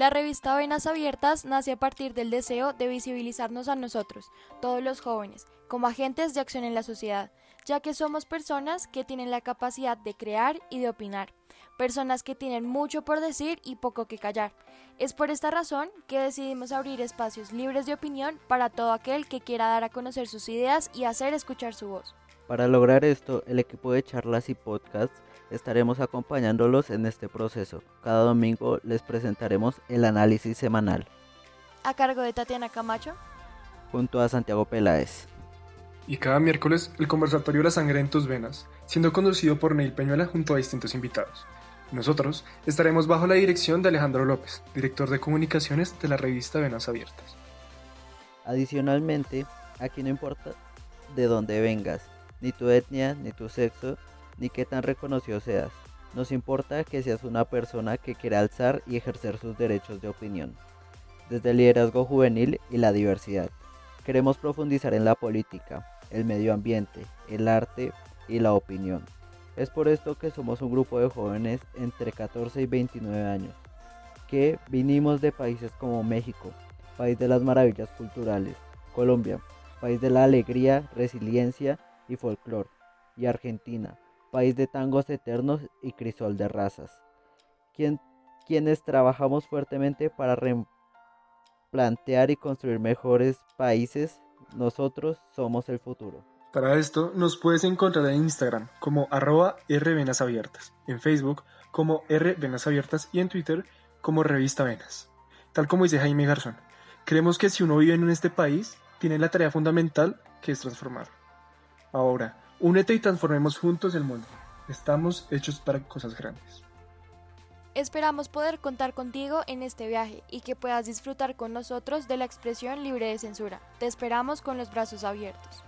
La revista Venas Abiertas nace a partir del deseo de visibilizarnos a nosotros, todos los jóvenes, como agentes de acción en la sociedad, ya que somos personas que tienen la capacidad de crear y de opinar, personas que tienen mucho por decir y poco que callar. Es por esta razón que decidimos abrir espacios libres de opinión para todo aquel que quiera dar a conocer sus ideas y hacer escuchar su voz. Para lograr esto, el equipo de charlas y podcasts estaremos acompañándolos en este proceso. Cada domingo les presentaremos el análisis semanal. A cargo de Tatiana Camacho. Junto a Santiago Peláez. Y cada miércoles el conversatorio La Sangre en tus Venas, siendo conducido por Neil Peñuela junto a distintos invitados. Nosotros estaremos bajo la dirección de Alejandro López, director de comunicaciones de la revista Venas Abiertas. Adicionalmente, aquí no importa de dónde vengas, ni tu etnia, ni tu sexo, ni qué tan reconocido seas. Nos importa que seas una persona que quiere alzar y ejercer sus derechos de opinión, desde el liderazgo juvenil y la diversidad. Queremos profundizar en la política, el medio ambiente, el arte y la opinión. Es por esto que somos un grupo de jóvenes entre 14 y 29 años, que vinimos de países como México, país de las maravillas culturales, Colombia, país de la alegría, resiliencia y folclore, y Argentina, país de tangos eternos y crisol de razas, quienes trabajamos fuertemente para replantear y construir mejores países, nosotros somos el futuro. Para esto nos puedes encontrar en Instagram como arroba rvenasabiertas, en Facebook como rvenasabiertas y en Twitter como revista Venas. Tal como dice Jaime Garzón, creemos que si uno vive en este país, tiene la tarea fundamental que es transformar. Ahora, Únete y transformemos juntos el mundo. Estamos hechos para cosas grandes. Esperamos poder contar contigo en este viaje y que puedas disfrutar con nosotros de la expresión libre de censura. Te esperamos con los brazos abiertos.